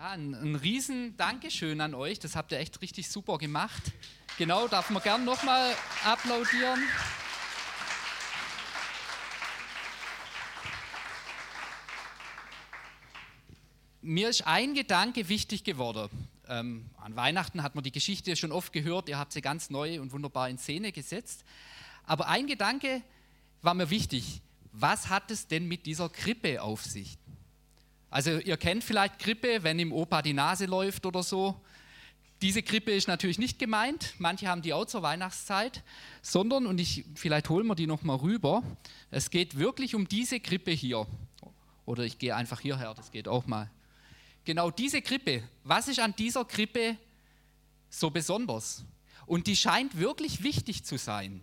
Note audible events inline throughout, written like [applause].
Ja, ein, ein riesen Dankeschön an euch. Das habt ihr echt richtig super gemacht. Genau, darf man gern nochmal applaudieren. Mir ist ein Gedanke wichtig geworden. Ähm, an Weihnachten hat man die Geschichte schon oft gehört, ihr habt sie ganz neu und wunderbar in Szene gesetzt. Aber ein Gedanke war mir wichtig. Was hat es denn mit dieser Krippe auf sich? Also ihr kennt vielleicht Krippe, wenn im Opa die Nase läuft oder so. Diese Krippe ist natürlich nicht gemeint, manche haben die auch zur Weihnachtszeit, sondern, und ich, vielleicht holen wir die nochmal rüber, es geht wirklich um diese Krippe hier. Oder ich gehe einfach hierher, das geht auch mal. Genau diese Krippe, was ist an dieser Krippe so besonders? Und die scheint wirklich wichtig zu sein.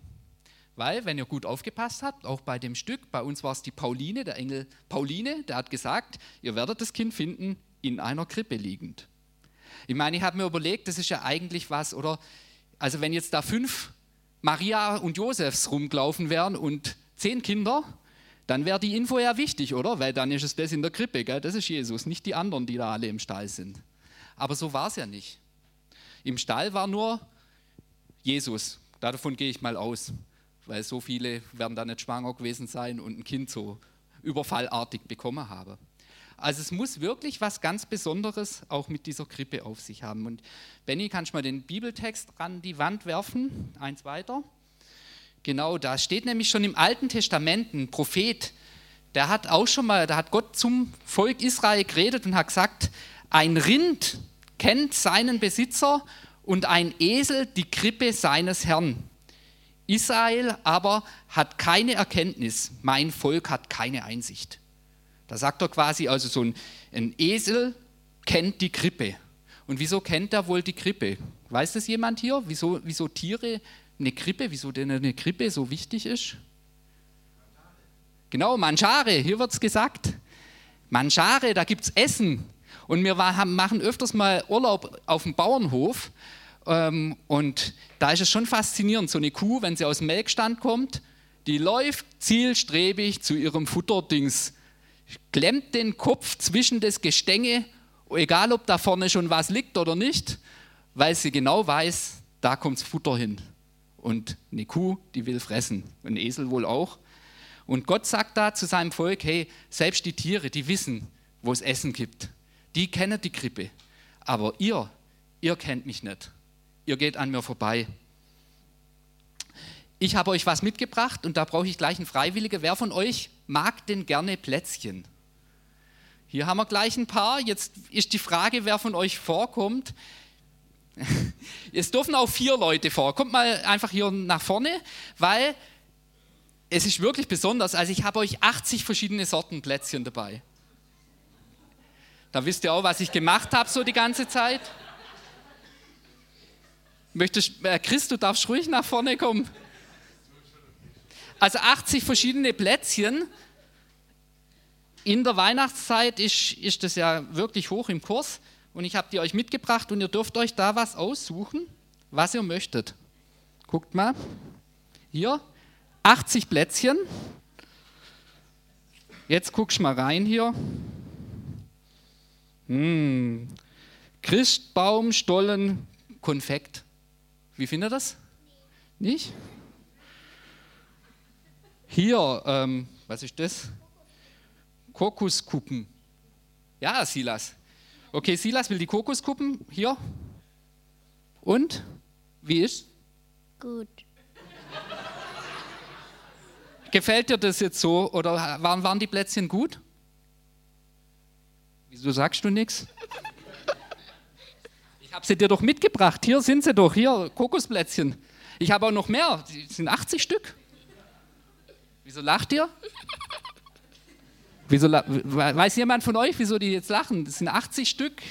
Weil, wenn ihr gut aufgepasst habt, auch bei dem Stück, bei uns war es die Pauline, der Engel Pauline, der hat gesagt, ihr werdet das Kind finden in einer Krippe liegend. Ich meine, ich habe mir überlegt, das ist ja eigentlich was, oder? Also wenn jetzt da fünf Maria und Josefs rumgelaufen wären und zehn Kinder, dann wäre die Info ja wichtig, oder? Weil dann ist es das in der Krippe, gell? das ist Jesus, nicht die anderen, die da alle im Stall sind. Aber so war es ja nicht. Im Stall war nur Jesus, davon gehe ich mal aus weil so viele werden da nicht schwanger gewesen sein und ein Kind so überfallartig bekommen haben. Also es muss wirklich was ganz Besonderes auch mit dieser Krippe auf sich haben. Und Benny, kannst du mal den Bibeltext an die Wand werfen? Eins weiter. Genau, da steht nämlich schon im Alten Testament ein Prophet, der hat auch schon mal, da hat Gott zum Volk Israel geredet und hat gesagt, ein Rind kennt seinen Besitzer und ein Esel die Krippe seines Herrn. Israel aber hat keine Erkenntnis, mein Volk hat keine Einsicht. Da sagt er quasi, also so ein, ein Esel kennt die Krippe. Und wieso kennt er wohl die Krippe? Weiß das jemand hier, wieso, wieso Tiere eine Krippe, wieso denn eine Krippe so wichtig ist? Genau, Manjare, hier wird es gesagt. Manjare, da gibt es Essen. Und wir machen öfters mal Urlaub auf dem Bauernhof ähm, und da ist es schon faszinierend, so eine Kuh, wenn sie aus dem Melkstand kommt, die läuft zielstrebig zu ihrem Futterdings, klemmt den Kopf zwischen das Gestänge, egal ob da vorne schon was liegt oder nicht, weil sie genau weiß, da kommt das Futter hin. Und eine Kuh, die will fressen, ein Esel wohl auch. Und Gott sagt da zu seinem Volk, hey, selbst die Tiere, die wissen, wo es Essen gibt. Die kennen die Krippe. Aber ihr, ihr kennt mich nicht ihr geht an mir vorbei. Ich habe euch was mitgebracht und da brauche ich gleich einen Freiwilligen. Wer von euch mag denn gerne Plätzchen? Hier haben wir gleich ein paar. Jetzt ist die Frage, wer von euch vorkommt. [laughs] Es dürfen auch vier Leute vor. Kommt mal einfach hier nach vorne, weil es ist wirklich besonders. Also ich habe euch 80 verschiedene Sorten Plätzchen dabei. Da wisst ihr auch, was ich gemacht habe so die ganze Zeit. Möchtest, äh, Chris, du darfst ruhig nach vorne kommen. Also 80 verschiedene Plätzchen. In der Weihnachtszeit ist, ist das ja wirklich hoch im Kurs. Und ich habe die euch mitgebracht und ihr dürft euch da was aussuchen, was ihr möchtet. Guckt mal. Hier, 80 Plätzchen. Jetzt guckst du mal rein hier. Hm. Christbaum, Konfekt. Wie findet ihr das? Nicht? Hier, ähm, was ist das? Kokoskuppen. Ja, Silas. Okay, Silas will die Kokoskuppen. Hier. Und? Wie ist? Gut. Gefällt dir das jetzt so oder waren, waren die Plätzchen gut? Wieso sagst du nichts? Ich habe sie dir doch mitgebracht. Hier sind sie doch. Hier, Kokosplätzchen. Ich habe auch noch mehr. Das sind 80 Stück. Wieso lacht ihr? Wieso, weiß jemand von euch, wieso die jetzt lachen? Das sind 80 Stück.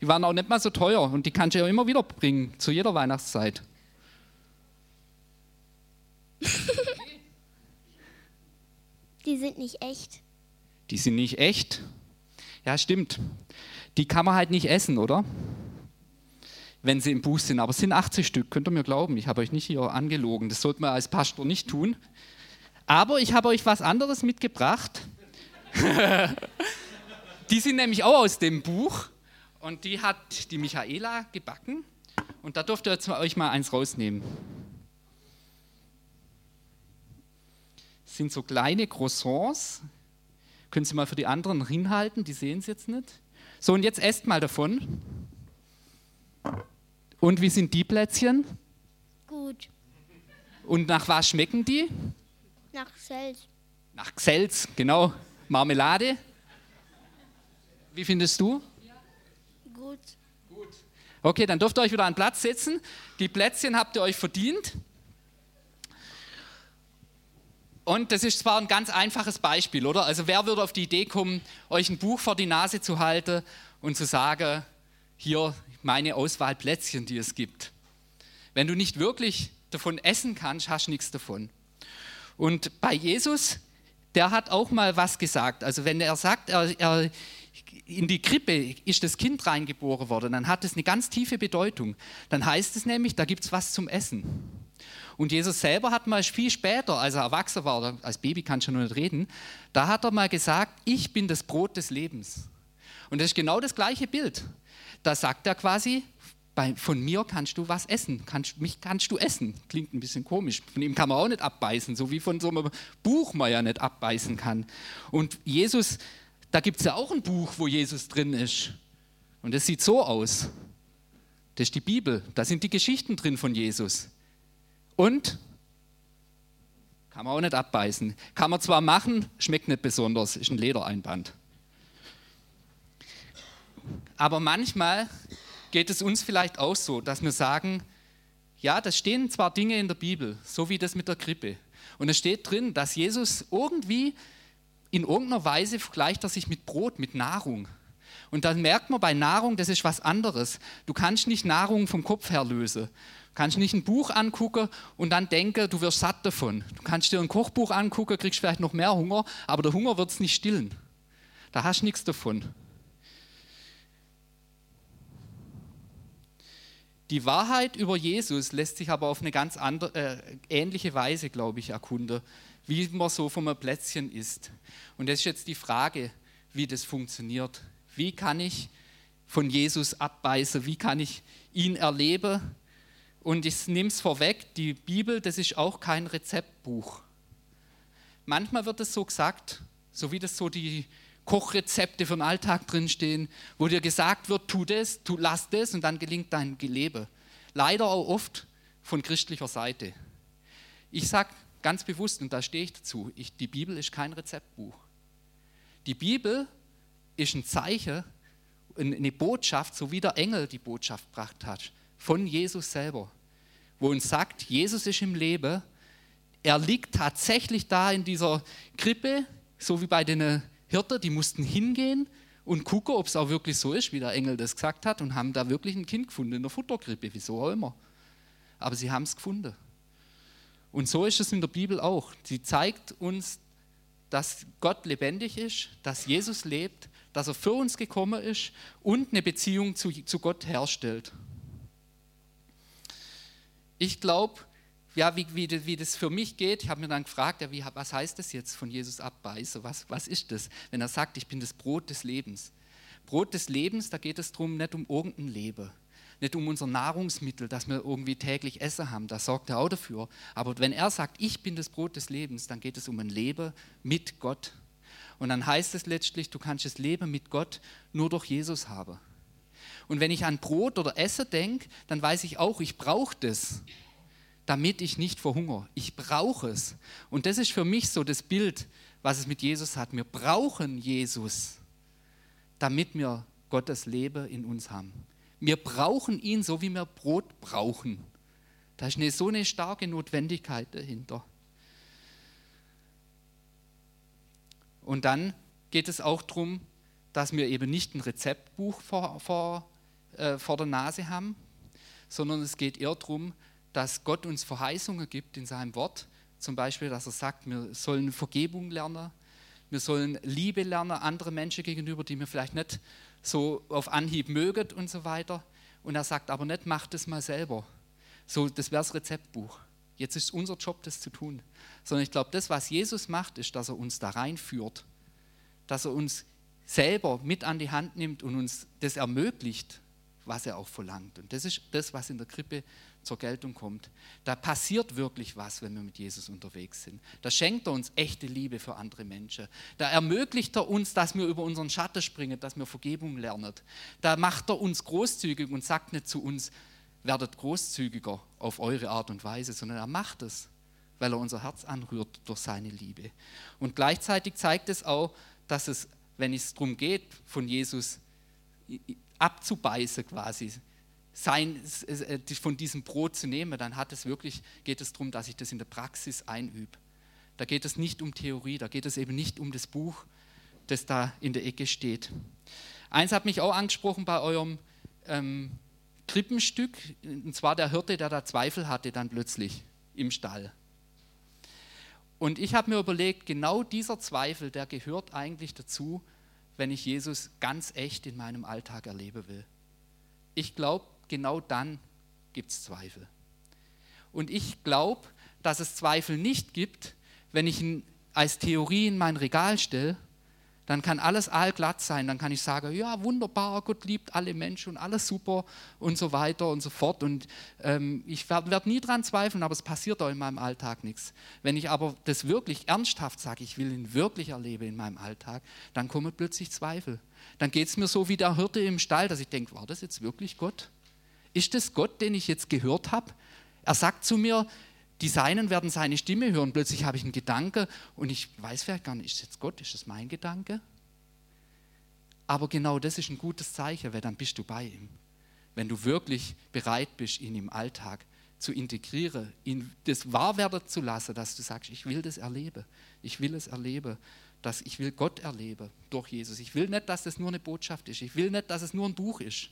Die waren auch nicht mal so teuer und die kannst du ja immer wieder bringen, zu jeder Weihnachtszeit. [laughs] Die sind nicht echt. Die sind nicht echt? Ja, stimmt. Die kann man halt nicht essen, oder? Wenn sie im Buch sind. Aber es sind 80 Stück, könnt ihr mir glauben. Ich habe euch nicht hier angelogen. Das sollte man als Pastor nicht tun. Aber ich habe euch was anderes mitgebracht. [laughs] Die sind nämlich auch aus dem Buch. Und die hat die Michaela gebacken. Und da dürft ihr jetzt euch mal eins rausnehmen. Das sind so kleine Croissants. Können Sie mal für die anderen hinhalten, die sehen es jetzt nicht. So, und jetzt esst mal davon. Und wie sind die Plätzchen? Gut. Und nach was schmecken die? Nach Selz. Nach Xels, genau. Marmelade. Wie findest du? Gut. Okay, dann dürft ihr euch wieder an den Platz setzen. Die Plätzchen habt ihr euch verdient. Und das ist zwar ein ganz einfaches Beispiel, oder? Also wer würde auf die Idee kommen, euch ein Buch vor die Nase zu halten und zu sagen, hier meine Auswahl Plätzchen, die es gibt. Wenn du nicht wirklich davon essen kannst, hast du nichts davon. Und bei Jesus, der hat auch mal was gesagt. Also wenn er sagt, er, er in die Krippe ist das Kind reingeboren worden, dann hat es eine ganz tiefe Bedeutung. Dann heißt es nämlich, da gibt es was zum Essen. Und Jesus selber hat mal viel später, als er erwachsen war, als Baby kann schon noch nicht reden, da hat er mal gesagt, ich bin das Brot des Lebens. Und das ist genau das gleiche Bild. Da sagt er quasi, bei, von mir kannst du was essen, kannst, mich kannst du essen. Klingt ein bisschen komisch. Von ihm kann man auch nicht abbeißen, so wie von so einem Buch man ja nicht abbeißen kann. Und Jesus da gibt es ja auch ein Buch, wo Jesus drin ist. Und das sieht so aus. Das ist die Bibel. Da sind die Geschichten drin von Jesus. Und kann man auch nicht abbeißen. Kann man zwar machen, schmeckt nicht besonders, ist ein Ledereinband. Aber manchmal geht es uns vielleicht auch so, dass wir sagen, ja, da stehen zwar Dinge in der Bibel, so wie das mit der Krippe. Und es steht drin, dass Jesus irgendwie in irgendeiner Weise vergleicht er sich mit Brot, mit Nahrung. Und dann merkt man bei Nahrung, das ist was anderes. Du kannst nicht Nahrung vom Kopf her lösen. Du kannst nicht ein Buch angucken und dann denken, du wirst satt davon. Du kannst dir ein Kochbuch angucken, kriegst vielleicht noch mehr Hunger, aber der Hunger wird es nicht stillen. Da hast du nichts davon. Die Wahrheit über Jesus lässt sich aber auf eine ganz andere, äh, ähnliche Weise, glaube ich, erkunden wie man so vom Plätzchen isst. Und das ist jetzt die Frage, wie das funktioniert. Wie kann ich von Jesus abbeißen? Wie kann ich ihn erleben? Und ich nehme es vorweg, die Bibel, das ist auch kein Rezeptbuch. Manchmal wird es so gesagt, so wie das so die Kochrezepte vom Alltag drinstehen, wo dir gesagt wird, tu das, tu, lass das und dann gelingt dein Gelebe. Leider auch oft von christlicher Seite. Ich sage, ganz bewusst, und da stehe ich dazu, ich, die Bibel ist kein Rezeptbuch. Die Bibel ist ein Zeichen, eine Botschaft, so wie der Engel die Botschaft gebracht hat, von Jesus selber, wo uns sagt, Jesus ist im Leben, er liegt tatsächlich da in dieser Krippe, so wie bei den Hirten, die mussten hingehen und gucken, ob es auch wirklich so ist, wie der Engel das gesagt hat, und haben da wirklich ein Kind gefunden in der Futterkrippe, wieso auch immer. Aber sie haben es gefunden. Und so ist es in der Bibel auch. Sie zeigt uns, dass Gott lebendig ist, dass Jesus lebt, dass er für uns gekommen ist und eine Beziehung zu, zu Gott herstellt. Ich glaube, ja, wie, wie, wie, das für mich geht, ich habe mir dann gefragt, ja, wie, was heißt das jetzt von Jesus abbeißen? Was, was ist das, wenn er sagt, ich bin das Brot des Lebens? Brot des Lebens, da geht es darum, nicht um irgendein Leben, nicht um unser Nahrungsmittel, das wir irgendwie täglich essen haben, da sorgt er auch dafür. Aber wenn er sagt, ich bin das Brot des Lebens, dann geht es um ein Leben mit Gott. Und dann heißt es letztlich, du kannst das Leben mit Gott nur durch Jesus haben. Und wenn ich an Brot oder Essen denke, dann weiß ich auch, ich brauche das, damit ich nicht verhungere. Ich brauche es. Und das ist für mich so das Bild, was es mit Jesus hat. Wir brauchen Jesus, damit wir Gottes Leben in uns haben. Wir brauchen ihn, so wie wir Brot brauchen. Da ist eine, so eine starke Notwendigkeit dahinter. Und dann geht es auch darum, dass wir eben nicht ein Rezeptbuch vor, vor, äh, vor der Nase haben, sondern es geht eher darum, dass Gott uns Verheißungen gibt in seinem Wort. Zum Beispiel, dass er sagt, wir sollen Vergebung lernen, wir sollen Liebe lernen, andere Menschen gegenüber, die wir vielleicht nicht so auf Anhieb möget und so weiter. Und er sagt aber nicht, macht es mal selber. So, das wäre das Rezeptbuch. Jetzt ist unser Job, das zu tun. Sondern ich glaube, das, was Jesus macht, ist, dass er uns da reinführt. Dass er uns selber mit an die Hand nimmt und uns das ermöglicht, was er auch verlangt. Und das ist das, was in der Krippe zur Geltung kommt. Da passiert wirklich was, wenn wir mit Jesus unterwegs sind. Da schenkt er uns echte Liebe für andere Menschen. Da ermöglicht er uns, dass wir über unseren Schatten springen, dass wir Vergebung lernen. Da macht er uns großzügig und sagt nicht zu uns, werdet großzügiger auf eure Art und Weise, sondern er macht es, weil er unser Herz anrührt durch seine Liebe. Und gleichzeitig zeigt es auch, dass es, wenn es darum geht, von Jesus abzubeißen quasi, sein, äh, von diesem Brot zu nehmen, dann hat es wirklich, geht es darum, dass ich das in der Praxis einübe. Da geht es nicht um Theorie, da geht es eben nicht um das Buch, das da in der Ecke steht. Eins hat mich auch angesprochen bei eurem ähm, Krippenstück, und zwar der Hirte, der da Zweifel hatte dann plötzlich im Stall. Und ich habe mir überlegt, genau dieser Zweifel, der gehört eigentlich dazu, wenn ich Jesus ganz echt in meinem Alltag erleben will. Ich glaube, genau dann gibt es Zweifel. Und ich glaube, dass es Zweifel nicht gibt, wenn ich ihn als Theorie in mein Regal stelle, dann kann alles allglatt sein. Dann kann ich sagen, ja, wunderbar, Gott liebt alle Menschen und alles super und so weiter und so fort. Und ähm, ich werde werd nie daran zweifeln, aber es passiert auch in meinem Alltag nichts. Wenn ich aber das wirklich ernsthaft sage, ich will ihn wirklich erleben in meinem Alltag, dann kommen plötzlich Zweifel. Dann geht es mir so wie der Hirte im Stall, dass ich denke, war das jetzt wirklich Gott? Ist das Gott, den ich jetzt gehört habe? Er sagt zu mir, die Seinen werden seine Stimme hören. Plötzlich habe ich einen Gedanke und ich weiß vielleicht gar nicht, ist jetzt Gott, ist das mein Gedanke? Aber genau das ist ein gutes Zeichen, weil dann bist du bei ihm. Wenn du wirklich bereit bist, ihn im Alltag zu integrieren, ihn das wahr werden zu lassen, dass du sagst, ich will das erleben, ich will es erleben, dass ich will Gott erleben durch Jesus. Ich will nicht, dass das nur eine Botschaft ist. Ich will nicht, dass es nur ein Buch ist.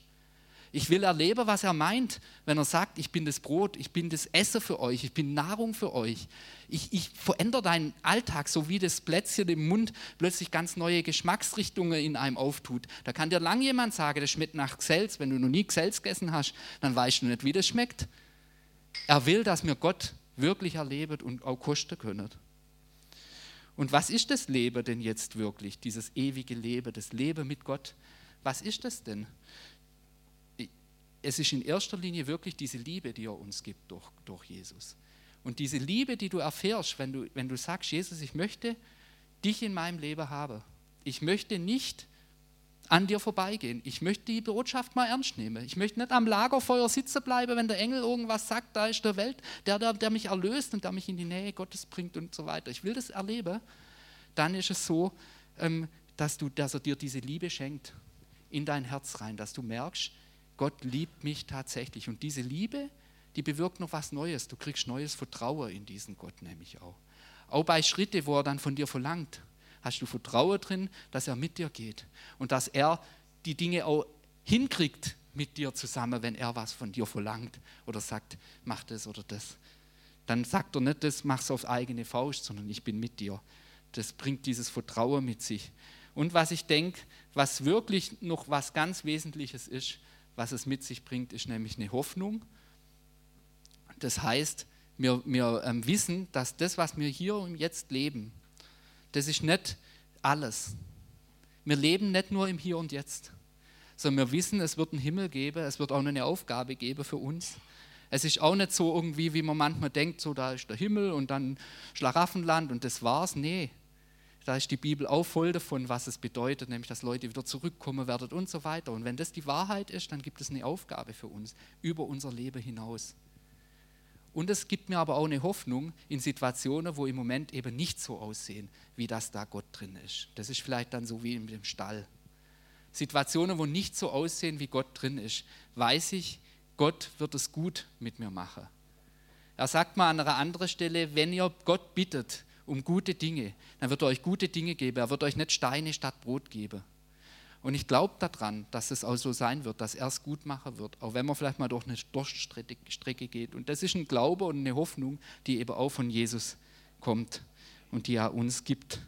Ich will erleben, was er meint, wenn er sagt, ich bin das Brot, ich bin das Essen für euch, ich bin Nahrung für euch. Ich, ich verändere deinen Alltag, so wie das Plätzchen im Mund plötzlich ganz neue Geschmacksrichtungen in einem auftut. Da kann dir lang jemand sagen, das schmeckt nach Gsels. Wenn du noch nie Gsels gegessen hast, dann weißt du nicht, wie das schmeckt. Er will, dass wir Gott wirklich erleben und auch kosten können. Und was ist das Leben denn jetzt wirklich, dieses ewige Leben, das Leben mit Gott? Was ist das denn? Es ist in erster Linie wirklich diese Liebe, die er uns gibt durch, durch Jesus. Und diese Liebe, die du erfährst, wenn du, wenn du sagst, Jesus, ich möchte dich in meinem Leben haben. Ich möchte nicht an dir vorbeigehen. Ich möchte die Botschaft mal ernst nehmen. Ich möchte nicht am Lagerfeuer sitzen bleiben, wenn der Engel irgendwas sagt, da ist der Welt, der, der, der mich erlöst und der mich in die Nähe Gottes bringt und so weiter. Ich will das erleben. Dann ist es so, ähm, dass, du, dass er dir diese Liebe schenkt in dein Herz rein, dass du merkst, Gott liebt mich tatsächlich. Und diese Liebe, die bewirkt noch was Neues. Du kriegst neues Vertrauen in diesen Gott nämlich auch. Auch bei Schritte, wo er dann von dir verlangt, hast du Vertrauen drin, dass er mit dir geht und dass er die Dinge auch hinkriegt mit dir zusammen, wenn er was von dir verlangt oder sagt, mach das oder das. Dann sagt er nicht, das mach's auf eigene Faust, sondern ich bin mit dir. Das bringt dieses Vertrauen mit sich. Und was ich denke, was wirklich noch was ganz Wesentliches ist, was es mit sich bringt, ist nämlich eine Hoffnung. Das heißt, wir, wir ähm, wissen, dass das, was wir hier und jetzt leben, das ist nicht alles. Wir leben nicht nur im Hier und Jetzt, sondern wir wissen, es wird einen Himmel geben, es wird auch eine Aufgabe geben für uns. Es ist auch nicht so irgendwie, wie man manchmal denkt, so da ist der Himmel und dann Schlaraffenland und das war's. Nee, da ist die Bibel auch voll davon, was es bedeutet, nämlich dass Leute wieder zurückkommen werden und so weiter. Und wenn das die Wahrheit ist, dann gibt es eine Aufgabe für uns über unser Leben hinaus. Und es gibt mir aber auch eine Hoffnung in Situationen, wo im Moment eben nicht so aussehen, wie das da Gott drin ist. Das ist vielleicht dann so wie in dem Stall. Situationen, wo nicht so aussehen, wie Gott drin ist, weiß ich, Gott wird es gut mit mir machen. Er sagt mal an einer anderen Stelle, wenn ihr Gott bittet, um gute Dinge, dann wird er euch gute Dinge geben. Er wird euch nicht Steine statt Brot geben. Und ich glaube daran, dass es auch so sein wird, dass er es gut machen wird, auch wenn man vielleicht mal durch eine Durststrecke geht. Und das ist ein Glaube und eine Hoffnung, die eben auch von Jesus kommt und die er uns gibt.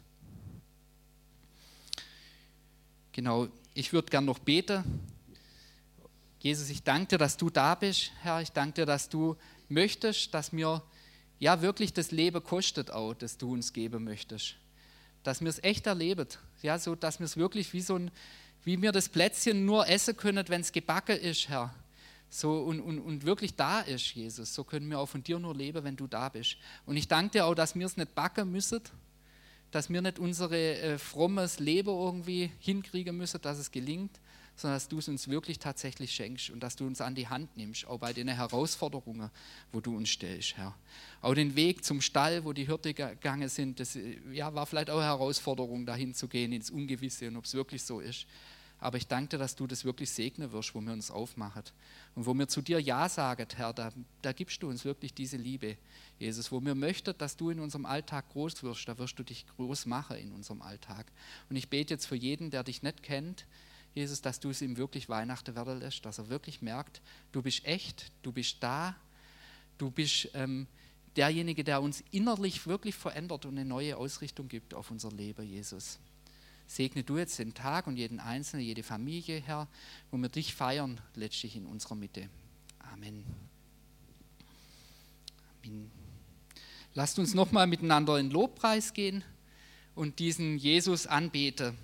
Genau, ich würde gern noch beten. Jesus, ich danke dir, dass du da bist, Herr. Ich danke dir, dass du möchtest, dass wir ja wirklich das Leben kostet auch, das du uns geben möchtest. dass wir es echt erleben, ja, so dass wir es wirklich wie so ein, wie wir das Plätzchen nur essen können, wenn es gebacken ist, Herr. So und, und, und wirklich da ist, Jesus. So können wir auch von dir nur leben, wenn du da bist. Und ich danke dir auch, dass wir es nicht backen müssen, dass wir nicht unser äh, frommes Leben irgendwie hinkriegen müssen, dass es gelingt, sondern dass du es uns wirklich tatsächlich schenkst und dass du uns an die Hand nimmst, auch bei den Herausforderungen, wo du uns stellst, Herr. Auch den Weg zum Stall, wo die Hirte gegangen sind, das ja, war vielleicht auch eine Herausforderung, dahin zu gehen, ins Ungewisse und ob es wirklich so ist. Aber ich danke dir, dass du das wirklich segnen wirst, wo wir uns aufmachen. Und wo wir zu dir Ja sagen, Herr, da, da gibst du uns wirklich diese Liebe, Jesus. Wo wir möchten, dass du in unserem Alltag groß wirst, da wirst du dich groß machen in unserem Alltag. Und ich bete jetzt für jeden, der dich nicht kennt, Jesus, dass du es ihm wirklich Weihnachten werden lässt, dass er wirklich merkt, du bist echt, du bist da, du bist ähm, derjenige, der uns innerlich wirklich verändert und eine neue Ausrichtung gibt auf unser Leben, Jesus. Segne du jetzt den Tag und jeden Einzelnen, jede Familie, Herr, wo wir dich feiern, letztlich in unserer Mitte. Amen. Amen. Lasst uns nochmal miteinander in Lobpreis gehen und diesen Jesus anbeten.